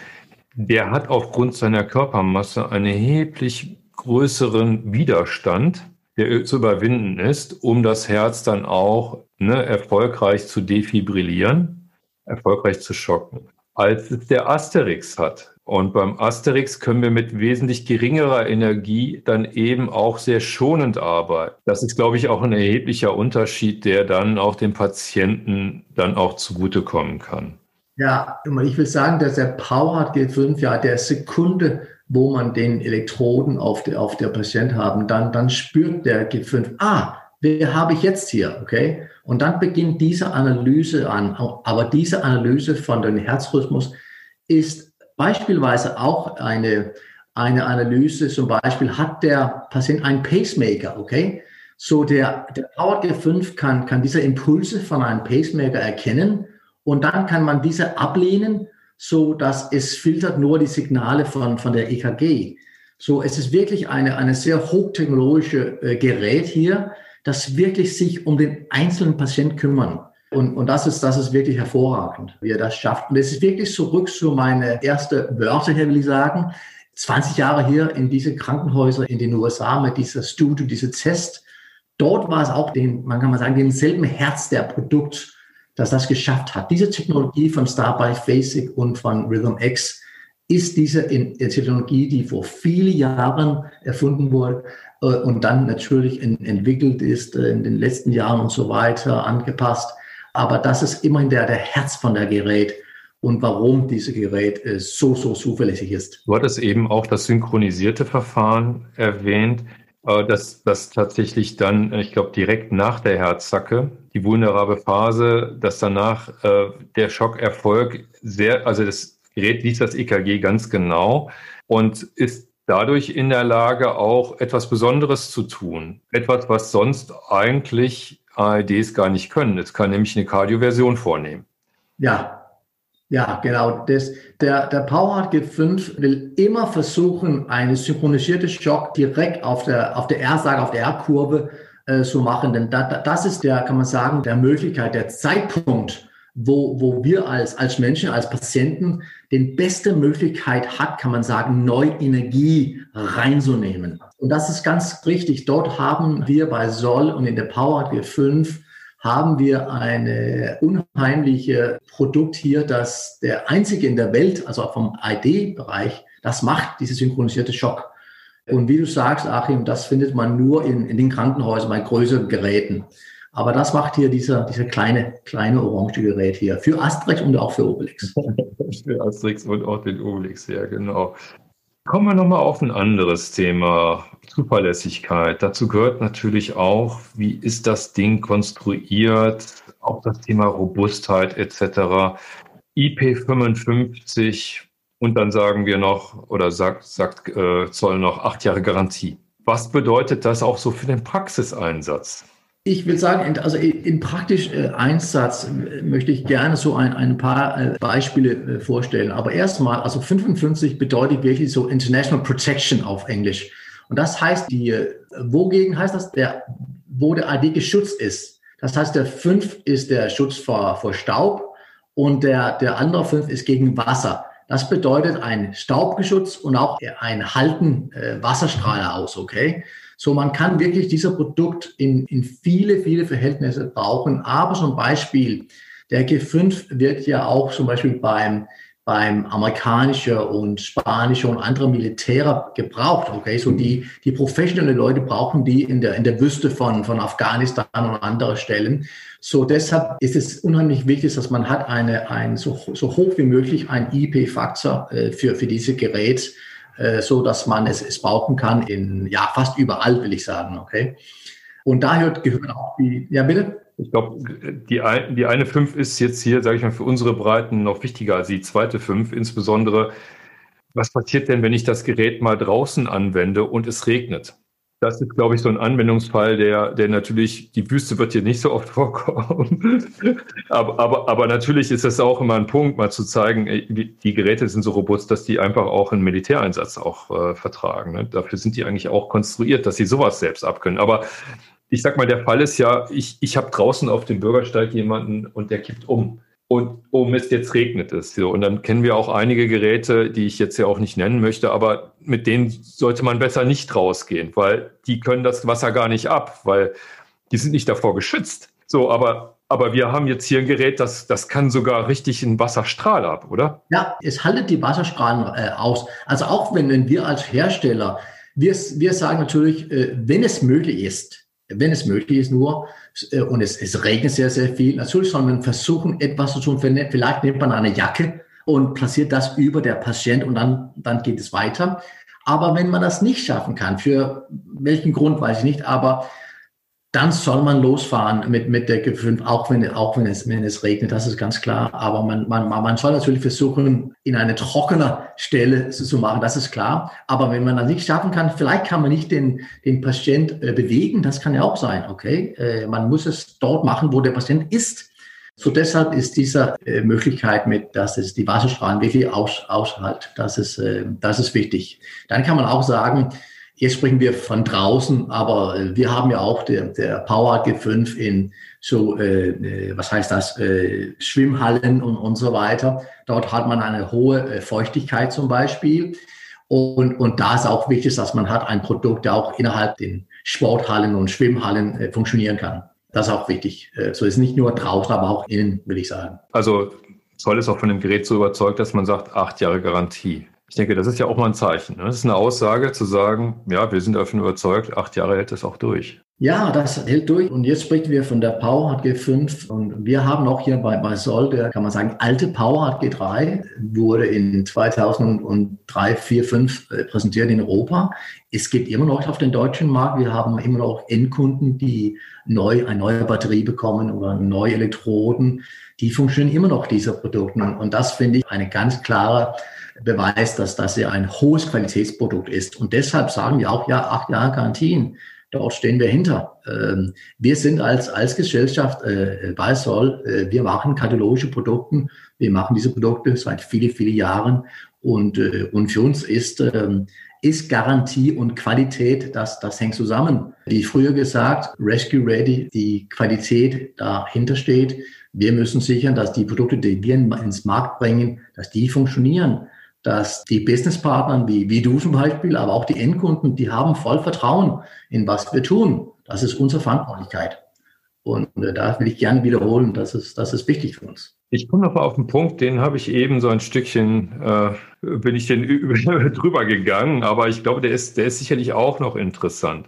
der hat aufgrund seiner Körpermasse einen erheblich größeren Widerstand, der zu überwinden ist, um das Herz dann auch ne, erfolgreich zu defibrillieren erfolgreich zu schocken. als es der Asterix hat. Und beim Asterix können wir mit wesentlich geringerer Energie dann eben auch sehr schonend arbeiten. Das ist, glaube ich, auch ein erheblicher Unterschied, der dann auch dem Patienten dann auch zugutekommen kann. Ja, ich will sagen, dass der PowerHeart G5 ja der Sekunde, wo man den Elektroden auf der, auf der Patient haben, dann, dann spürt der G5, ah, wer habe ich jetzt hier, okay? Und dann beginnt diese Analyse an. Aber diese Analyse von dem Herzrhythmus ist beispielsweise auch eine, eine Analyse, zum Beispiel hat der Patient einen Pacemaker, okay? So der, der Power G5 kann, kann diese Impulse von einem Pacemaker erkennen und dann kann man diese ablehnen, so dass es filtert nur die Signale von, von der EKG. So, es ist wirklich eine, eine sehr hochtechnologische äh, Gerät hier, das wirklich sich um den einzelnen Patient kümmern. Und, und das, ist, das ist wirklich hervorragend, wie er das schafft. Und es ist wirklich zurück zu meine erste Wörter hier, will ich sagen. 20 Jahre hier in diese Krankenhäuser in den USA mit dieser Studio, diese Test. Dort war es auch den, man kann mal sagen, denselben Herz der Produkt, dass das geschafft hat. Diese Technologie von Starbike Basic und von Rhythm X ist diese Technologie, die vor vielen Jahren erfunden wurde äh, und dann natürlich entwickelt ist äh, in den letzten Jahren und so weiter angepasst aber das ist immerhin der, der Herz von der Gerät und warum dieses Gerät äh, so, so zuverlässig ist. Du hattest eben auch das synchronisierte Verfahren erwähnt, äh, dass das tatsächlich dann, ich glaube, direkt nach der Herzzacke, die vulnerable Phase, dass danach äh, der Schockerfolg sehr, also das Gerät liest das EKG ganz genau und ist dadurch in der Lage, auch etwas Besonderes zu tun. Etwas, was sonst eigentlich ARDs gar nicht können. Es kann nämlich eine Kardioversion vornehmen. Ja, ja, genau. Das, der, der PowerHeart G5 will immer versuchen, eine synchronisierte Schock direkt auf der, auf der R-Sage, auf der R-Kurve äh, zu machen. Denn da, das ist der, kann man sagen, der Möglichkeit, der Zeitpunkt, wo, wo wir als, als Menschen, als Patienten den beste Möglichkeit hat, kann man sagen, neue Energie reinzunehmen. Und das ist ganz richtig. Dort haben wir bei Soll und in der Power G5 haben wir eine unheimliche Produkt hier, das der einzige in der Welt, also vom ID-Bereich, das macht, diese synchronisierte Schock. Und wie du sagst, Achim, das findet man nur in, in den Krankenhäusern bei größeren Geräten. Aber das macht hier dieser, dieser kleine, kleine orange Gerät hier für Asterix und auch für Obelix. für Asterix und auch den Obelix, ja, genau. Kommen wir nochmal auf ein anderes Thema, Zuverlässigkeit. Dazu gehört natürlich auch, wie ist das Ding konstruiert, auch das Thema Robustheit etc. IP55 und dann sagen wir noch, oder sagt, sagt äh, Zoll noch acht Jahre Garantie. Was bedeutet das auch so für den Praxiseinsatz? Ich will sagen, also in praktischen äh, Einsatz äh, möchte ich gerne so ein, ein paar äh, Beispiele vorstellen. Aber erstmal, also 55 bedeutet wirklich so International Protection auf Englisch. Und das heißt, die, wogegen heißt das, der, wo der ID geschützt ist. Das heißt, der 5 ist der Schutz vor, vor Staub und der, der andere 5 ist gegen Wasser. Das bedeutet ein Staubgeschutz und auch ein Halten äh, Wasserstrahler aus, okay? So, man kann wirklich dieser Produkt in, in viele, viele Verhältnisse brauchen. Aber zum Beispiel, der G5 wird ja auch zum Beispiel beim, beim amerikanischen und spanischen und anderen Militäre gebraucht. Okay, so die, die professionellen Leute brauchen die in der, in der Wüste von, von Afghanistan und anderen Stellen. So deshalb ist es unheimlich wichtig, dass man hat eine, ein, so, so hoch wie möglich ein IP-Faktor äh, für, für diese Gerät so dass man es, es brauchen kann in ja fast überall, will ich sagen. Okay. Und daher gehören auch die, ja bitte? Ich glaube, die, ein, die eine 5 ist jetzt hier, sage ich mal, für unsere Breiten noch wichtiger als die zweite 5, insbesondere was passiert denn, wenn ich das Gerät mal draußen anwende und es regnet? Das ist, glaube ich, so ein Anwendungsfall, der, der natürlich, die Wüste wird hier nicht so oft vorkommen. aber, aber, aber natürlich ist es auch immer ein Punkt, mal zu zeigen, die Geräte sind so robust, dass die einfach auch einen Militäreinsatz auch äh, vertragen. Ne? Dafür sind die eigentlich auch konstruiert, dass sie sowas selbst abkönnen. Aber ich sag mal, der Fall ist ja, ich, ich habe draußen auf dem Bürgersteig jemanden und der kippt um und oh Mist, jetzt regnet es. So, und dann kennen wir auch einige Geräte, die ich jetzt ja auch nicht nennen möchte, aber mit denen sollte man besser nicht rausgehen, weil die können das Wasser gar nicht ab, weil die sind nicht davor geschützt. So, aber Aber wir haben jetzt hier ein Gerät, das, das kann sogar richtig einen Wasserstrahl ab, oder? Ja, es haltet die Wasserstrahlen äh, aus. Also auch wenn, wenn wir als Hersteller, wir, wir sagen natürlich, äh, wenn es möglich ist, wenn es möglich ist nur, äh, und es, es regnet sehr, sehr viel, natürlich soll man versuchen, etwas zu tun. Vielleicht nimmt man eine Jacke und platziert das über der Patient und dann, dann geht es weiter. Aber wenn man das nicht schaffen kann, für welchen Grund weiß ich nicht, aber dann soll man losfahren mit, mit der G5, auch wenn, auch wenn es, wenn es regnet, das ist ganz klar. Aber man, man, man soll natürlich versuchen, in eine trockene Stelle zu machen, das ist klar. Aber wenn man das nicht schaffen kann, vielleicht kann man nicht den, den Patient äh, bewegen, das kann ja auch sein, okay? Äh, man muss es dort machen, wo der Patient ist. So deshalb ist diese äh, Möglichkeit mit, dass es die Wasserstrahlen wirklich aus, aushält, das ist, das ist wichtig. Dann kann man auch sagen, Jetzt sprechen wir von draußen, aber äh, wir haben ja auch der, der Power G5 in so, äh, äh, was heißt das, äh, Schwimmhallen und, und so weiter. Dort hat man eine hohe äh, Feuchtigkeit zum Beispiel. Und, und da ist auch wichtig, dass man hat ein Produkt, der auch innerhalb den Sporthallen und Schwimmhallen äh, funktionieren kann. Das ist auch wichtig. So ist nicht nur draußen, aber auch innen, will ich sagen. Also Zoll ist auch von dem Gerät so überzeugt, dass man sagt, acht Jahre Garantie. Ich denke, das ist ja auch mal ein Zeichen. Ne? Das ist eine Aussage zu sagen, ja, wir sind davon überzeugt, acht Jahre hält es auch durch. Ja, das hält durch. Und jetzt sprechen wir von der PowerHard G5. Und wir haben auch hier bei, bei Sol, der kann man sagen, alte PowerHard G3 wurde in 2003, 4, 5 präsentiert in Europa. Es gibt immer noch auf den deutschen Markt, wir haben immer noch Endkunden, die neu, eine neue Batterie bekommen oder neue Elektroden. Die funktionieren immer noch, diese Produkte. Und das finde ich eine ganz klare Beweis, dass das ja ein hohes Qualitätsprodukt ist. Und deshalb sagen wir auch, ja, acht Jahre Garantien, dort stehen wir hinter. Ähm, wir sind als, als Gesellschaft äh, bei Sol, äh, wir machen kardiologische Produkte, wir machen diese Produkte seit vielen, vielen Jahren. Und, äh, und für uns ist, ähm, ist Garantie und Qualität, das, das hängt zusammen. Wie früher gesagt, Rescue Ready, die Qualität dahinter steht. Wir müssen sichern, dass die Produkte, die wir ins Markt bringen, dass die funktionieren dass die Businesspartner wie, wie du zum Beispiel, aber auch die Endkunden, die haben voll Vertrauen in was wir tun. Das ist unsere Verantwortlichkeit. Und äh, da will ich gerne wiederholen, das ist, das ist wichtig für uns. Ich komme noch mal auf den Punkt, den habe ich eben so ein Stückchen, äh, bin ich den drüber gegangen, aber ich glaube, der ist, der ist sicherlich auch noch interessant.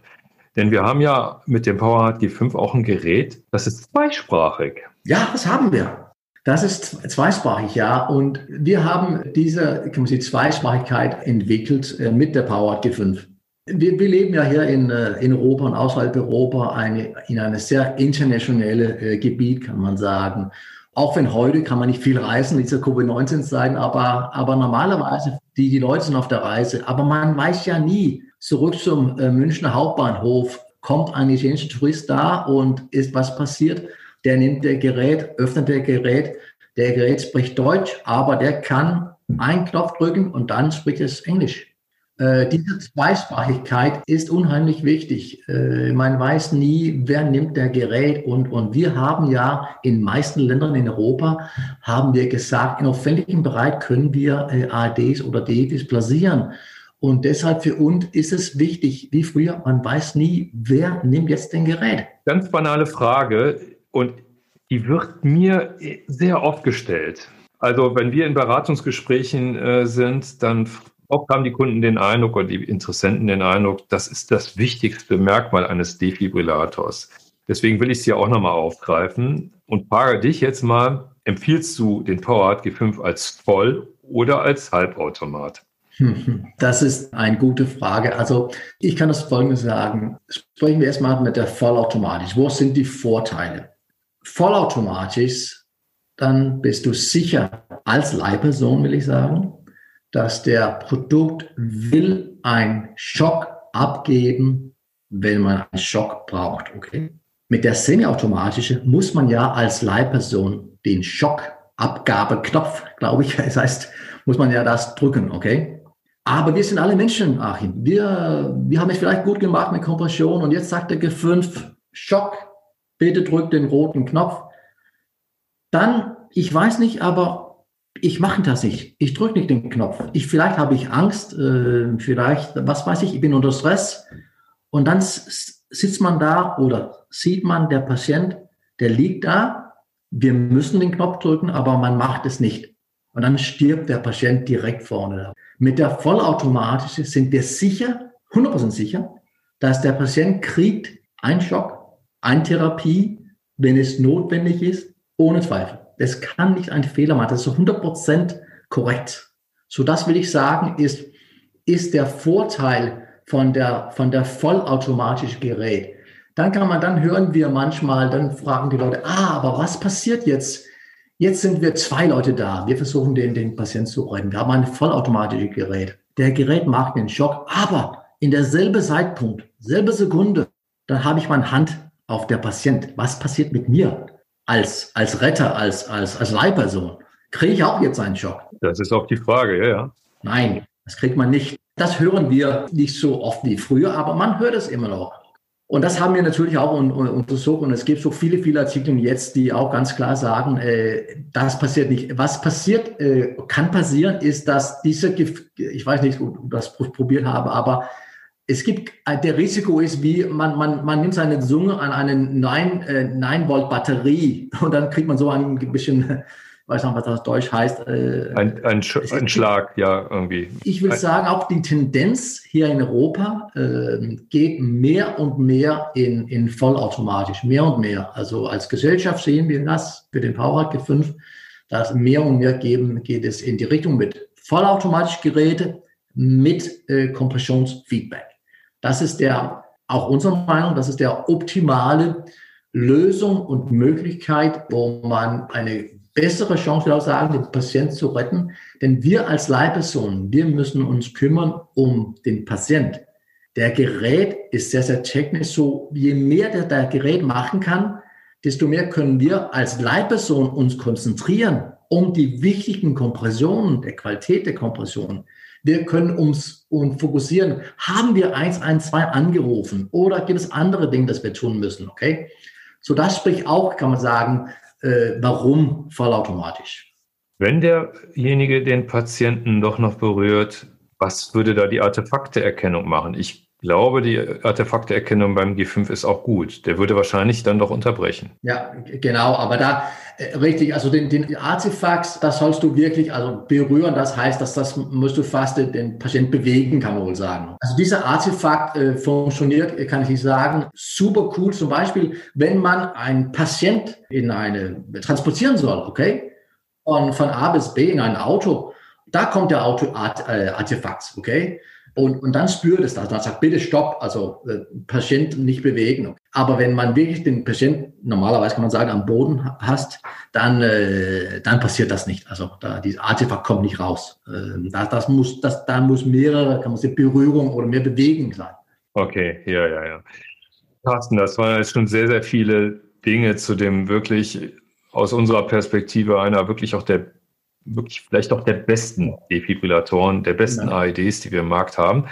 Denn wir haben ja mit dem PowerHard G5 auch ein Gerät, das ist zweisprachig. Ja, das haben wir. Das ist zweisprachig, ja. Und wir haben diese kann man sagen, Zweisprachigkeit entwickelt äh, mit der Power G5. Wir, wir, leben ja hier in, äh, in Europa und außerhalb Europa eine, in einem sehr internationale äh, Gebiet, kann man sagen. Auch wenn heute kann man nicht viel reisen, diese Covid-19-Zeiten, aber, aber normalerweise, die, die Leute sind auf der Reise. Aber man weiß ja nie, zurück zum Münchner Hauptbahnhof, kommt ein italienischer Tourist da und ist was passiert? Der nimmt der Gerät, öffnet der Gerät, der Gerät spricht Deutsch, aber der kann einen Knopf drücken und dann spricht es Englisch. Äh, diese Zweisprachigkeit ist unheimlich wichtig. Äh, man weiß nie, wer nimmt der Gerät und, und wir haben ja in meisten Ländern in Europa, haben wir gesagt, in öffentlichen Bereich können wir äh, ADs oder DVs platzieren. Und deshalb für uns ist es wichtig, wie früher, man weiß nie, wer nimmt jetzt den Gerät. Ganz banale Frage. Und die wird mir sehr oft gestellt. Also wenn wir in Beratungsgesprächen äh, sind, dann oft haben die Kunden den Eindruck oder die Interessenten den Eindruck, das ist das wichtigste Merkmal eines Defibrillators. Deswegen will ich es hier auch nochmal aufgreifen und frage dich jetzt mal, empfiehlst du den PowerHard G5 als Voll- oder als Halbautomat? Das ist eine gute Frage. Also ich kann das Folgendes sagen. Sprechen wir erstmal mit der Vollautomatik. Wo sind die Vorteile? Vollautomatisch, dann bist du sicher als Leihperson, will ich sagen, dass der Produkt will einen Schock abgeben, wenn man einen Schock braucht. Okay? Mit der semiautomatischen muss man ja als Leihperson den Schockabgabeknopf, glaube ich, das heißt, muss man ja das drücken, okay? Aber wir sind alle Menschen, Achim. Wir, wir haben es vielleicht gut gemacht mit Kompression und jetzt sagt der G5 Schock, bitte drück den roten Knopf. Dann, ich weiß nicht, aber ich mache das nicht. Ich drücke nicht den Knopf. Ich, vielleicht habe ich Angst, äh, vielleicht, was weiß ich, ich bin unter Stress. Und dann sitzt man da oder sieht man, der Patient, der liegt da wir müssen den Knopf drücken, aber man macht es nicht. Und dann stirbt der Patient direkt vorne. Mit der vollautomatischen sind wir sicher, 100% sicher, dass der Patient kriegt einen Schock, eine Therapie, wenn es notwendig ist, ohne Zweifel. Das kann nicht ein Fehler machen. Das ist 100% korrekt. So das will ich sagen, ist, ist der Vorteil von der, von der vollautomatischen Gerät. Dann kann man, dann hören wir manchmal, dann fragen die Leute, ah, aber was passiert jetzt? Jetzt sind wir zwei Leute da. Wir versuchen den, den Patienten zu retten. Wir haben ein vollautomatisches Gerät. Der Gerät macht den Schock, aber in derselbe Zeitpunkt, selbe Sekunde, dann habe ich meine Hand auf der Patient. Was passiert mit mir als, als Retter, als, als, als Leihperson? Kriege ich auch jetzt einen Schock? Das ist auch die Frage, ja, ja. Nein, das kriegt man nicht. Das hören wir nicht so oft wie früher, aber man hört es immer noch. Und das haben wir natürlich auch untersucht. Und es gibt so viele, viele Artikel jetzt, die auch ganz klar sagen, äh, das passiert nicht. Was passiert, äh, kann passieren, ist, dass diese ich weiß nicht, ob ich das probiert habe, aber es gibt, äh, der Risiko ist wie, man, man, man nimmt seine Zunge an eine 9, äh, 9 Volt Batterie und dann kriegt man so ein bisschen weiß noch, was das Deutsch heißt. Äh, ein, ein, Sch ein Schlag, ja, irgendwie. Ich will sagen, auch die Tendenz hier in Europa äh, geht mehr und mehr in, in vollautomatisch, mehr und mehr. Also als Gesellschaft sehen wir das für den Powerhack G5, dass mehr und mehr geben, geht es in die Richtung mit vollautomatischen Geräte mit äh, Kompressionsfeedback. Das ist der, auch unserer Meinung, das ist der optimale Lösung und Möglichkeit, wo man eine bessere Chance, würde auch sagen, den Patienten zu retten. Denn wir als Leihpersonen, wir müssen uns kümmern um den Patient. Der Gerät ist sehr, sehr technisch. So, je mehr der, der Gerät machen kann, desto mehr können wir als Leihperson uns konzentrieren um die wichtigen Kompressionen, der Qualität der Kompression. Wir können uns und fokussieren. Haben wir 112 angerufen oder gibt es andere Dinge, das wir tun müssen? Okay. So, das spricht auch, kann man sagen, äh, warum vollautomatisch. Wenn derjenige den Patienten doch noch berührt, was würde da die Artefakteerkennung machen? Ich glaube, die Artefakteerkennung beim G5 ist auch gut. Der würde wahrscheinlich dann doch unterbrechen. Ja, genau. Aber da äh, richtig, also den, den Artefakt, das sollst du wirklich also berühren. Das heißt, dass das musst du fast den Patient bewegen, kann man wohl sagen. Also dieser Artefakt äh, funktioniert, kann ich nicht sagen, super cool. Zum Beispiel, wenn man einen Patient in eine transportieren soll, okay, von, von A bis B in ein Auto, da kommt der Auto Art, äh, Artefakt, okay. Und, und dann spürt es das. Man sagt, bitte stopp, also äh, Patient nicht bewegen. Aber wenn man wirklich den Patient, normalerweise kann man sagen, am Boden hast, dann, äh, dann passiert das nicht. Also da, dieses Artefakt kommt nicht raus. Äh, das, das muss, das, da muss mehrere, kann man sagen, Berührung oder mehr Bewegung sein. Okay, ja, ja, ja. Carsten, das waren jetzt schon sehr, sehr viele Dinge zu dem wirklich aus unserer Perspektive einer wirklich auch der wirklich vielleicht auch der besten Defibrillatoren, der besten ja. AEDs, die wir im Markt haben.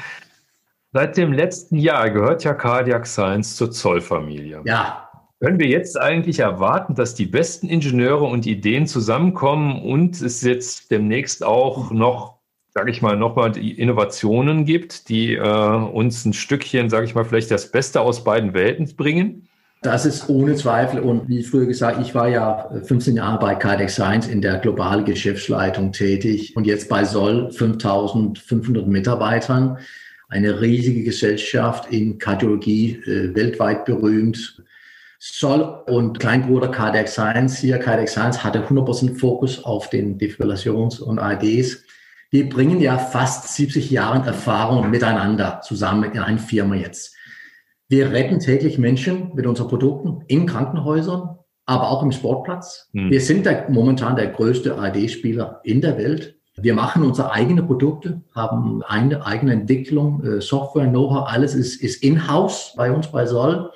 Seit dem letzten Jahr gehört ja Cardiac Science zur Zollfamilie. Ja. Können wir jetzt eigentlich erwarten, dass die besten Ingenieure und Ideen zusammenkommen und es jetzt demnächst auch noch, sage ich mal, nochmal die Innovationen gibt, die äh, uns ein Stückchen, sage ich mal, vielleicht das Beste aus beiden Welten bringen? Das ist ohne Zweifel. Und wie früher gesagt, ich war ja 15 Jahre bei Cardiac Science in der globalen Geschäftsleitung tätig und jetzt bei Soll 5500 Mitarbeitern. Eine riesige Gesellschaft in Kardiologie, äh, weltweit berühmt. Soll und Kleinbruder Cardiac Science hier, Cardiac Science hatte 100% Fokus auf den Defibrillations- und AEDs. Wir bringen ja fast 70 Jahre Erfahrung miteinander zusammen in einer Firma jetzt. Wir retten täglich Menschen mit unseren Produkten in Krankenhäusern, aber auch im Sportplatz. Hm. Wir sind der, momentan der größte AD-Spieler in der Welt. Wir machen unsere eigenen Produkte, haben eine eigene Entwicklung, äh, Software, Know-how, alles ist, ist in-house bei uns bei Soll.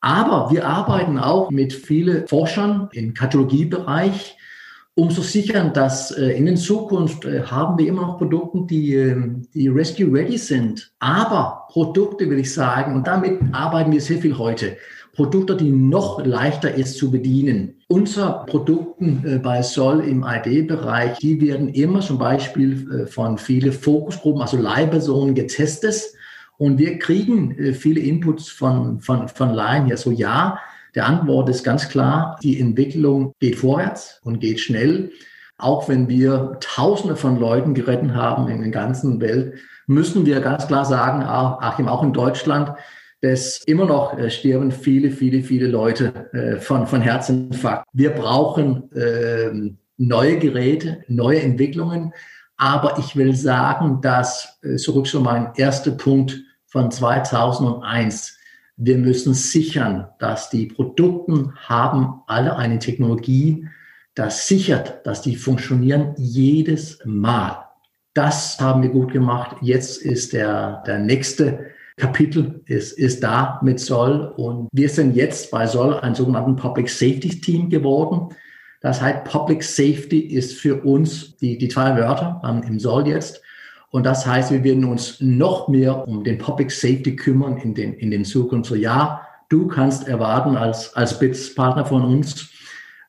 Aber wir arbeiten auch mit vielen Forschern im Kardiologiebereich, um zu sichern, dass äh, in Zukunft äh, haben wir immer noch Produkte, die, ähm, die Rescue Ready sind. Aber Produkte, will ich sagen, und damit arbeiten wir sehr viel heute. Produkte, die noch leichter ist zu bedienen. Unsere Produkte äh, bei Sol im ID-Bereich, die werden immer zum Beispiel von vielen Fokusgruppen, also Leihpersonen getestet. Und wir kriegen viele Inputs von, von, von Laien ja so, ja, Die Antwort ist ganz klar, die Entwicklung geht vorwärts und geht schnell. Auch wenn wir Tausende von Leuten gerettet haben in der ganzen Welt, müssen wir ganz klar sagen, Achim, auch in Deutschland, dass immer noch äh, sterben viele, viele, viele Leute äh, von, von Herzinfarkt. Wir brauchen äh, neue Geräte, neue Entwicklungen. Aber ich will sagen, dass, äh, zurück zu meinem ersten Punkt von 2001, wir müssen sichern, dass die Produkte haben alle eine Technologie, das sichert, dass die funktionieren jedes Mal. Das haben wir gut gemacht. Jetzt ist der, der nächste Kapitel ist, ist da mit Soll. Und wir sind jetzt bei Soll ein sogenannten Public Safety Team geworden. Das heißt, Public Safety ist für uns die, die zwei Wörter ähm, im Soll jetzt. Und das heißt, wir werden uns noch mehr um den Public Safety kümmern in den, in den Zukunft. So, ja, du kannst erwarten als, als BITS-Partner von uns,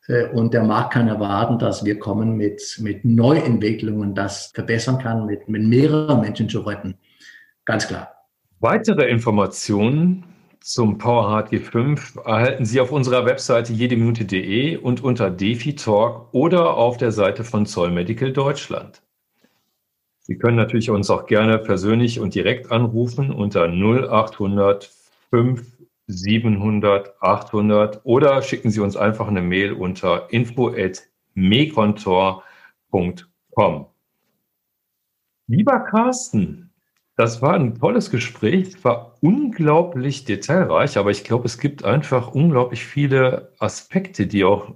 äh, und der Markt kann erwarten, dass wir kommen mit, mit Neuentwicklungen, das verbessern kann, mit, mit mehreren Menschen zu retten. Ganz klar. Weitere Informationen zum PowerHard G5 erhalten Sie auf unserer Webseite jedeminute.de und unter DefiTalk oder auf der Seite von Zoll Medical Deutschland. Sie können natürlich uns auch gerne persönlich und direkt anrufen unter 0800 5 700, 800 oder schicken Sie uns einfach eine Mail unter info.mekontor.com. Lieber Carsten, das war ein tolles Gespräch, es war unglaublich detailreich, aber ich glaube, es gibt einfach unglaublich viele Aspekte, die auch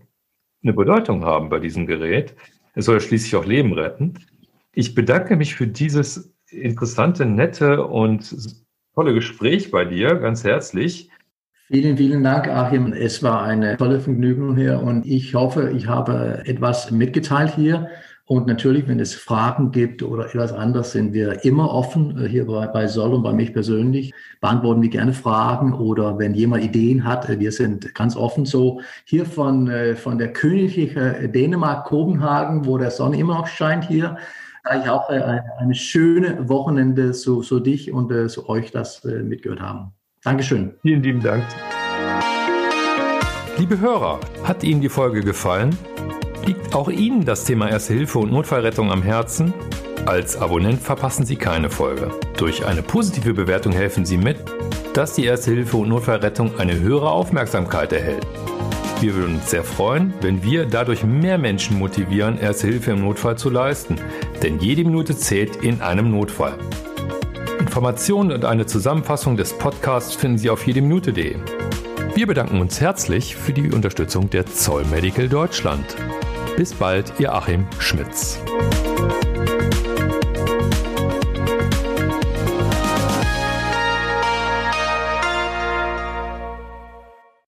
eine Bedeutung haben bei diesem Gerät. Es soll schließlich auch Leben retten. Ich bedanke mich für dieses interessante, nette und tolle Gespräch bei dir, ganz herzlich. Vielen, vielen Dank, Achim. Es war eine tolle Vergnügung hier und ich hoffe, ich habe etwas mitgeteilt hier. Und natürlich, wenn es Fragen gibt oder etwas anderes, sind wir immer offen äh, hier bei, bei Sol und bei mich persönlich. Beantworten wir gerne Fragen oder wenn jemand Ideen hat, äh, wir sind ganz offen. So hier von, äh, von der königlichen Dänemark, Kopenhagen, wo der Sonne immer noch scheint hier, ich auch eine, eine schöne Wochenende so, so dich und so euch das mitgehört haben. Dankeschön. Vielen lieben Dank. Liebe Hörer, hat Ihnen die Folge gefallen? Liegt auch Ihnen das Thema Erste Hilfe und Notfallrettung am Herzen? Als Abonnent verpassen Sie keine Folge. Durch eine positive Bewertung helfen Sie mit, dass die Erste Hilfe und Notfallrettung eine höhere Aufmerksamkeit erhält. Wir würden uns sehr freuen, wenn wir dadurch mehr Menschen motivieren, Erste Hilfe im Notfall zu leisten. Denn jede Minute zählt in einem Notfall. Informationen und eine Zusammenfassung des Podcasts finden Sie auf jedeminute.de. Wir bedanken uns herzlich für die Unterstützung der Zoll Medical Deutschland. Bis bald, Ihr Achim Schmitz.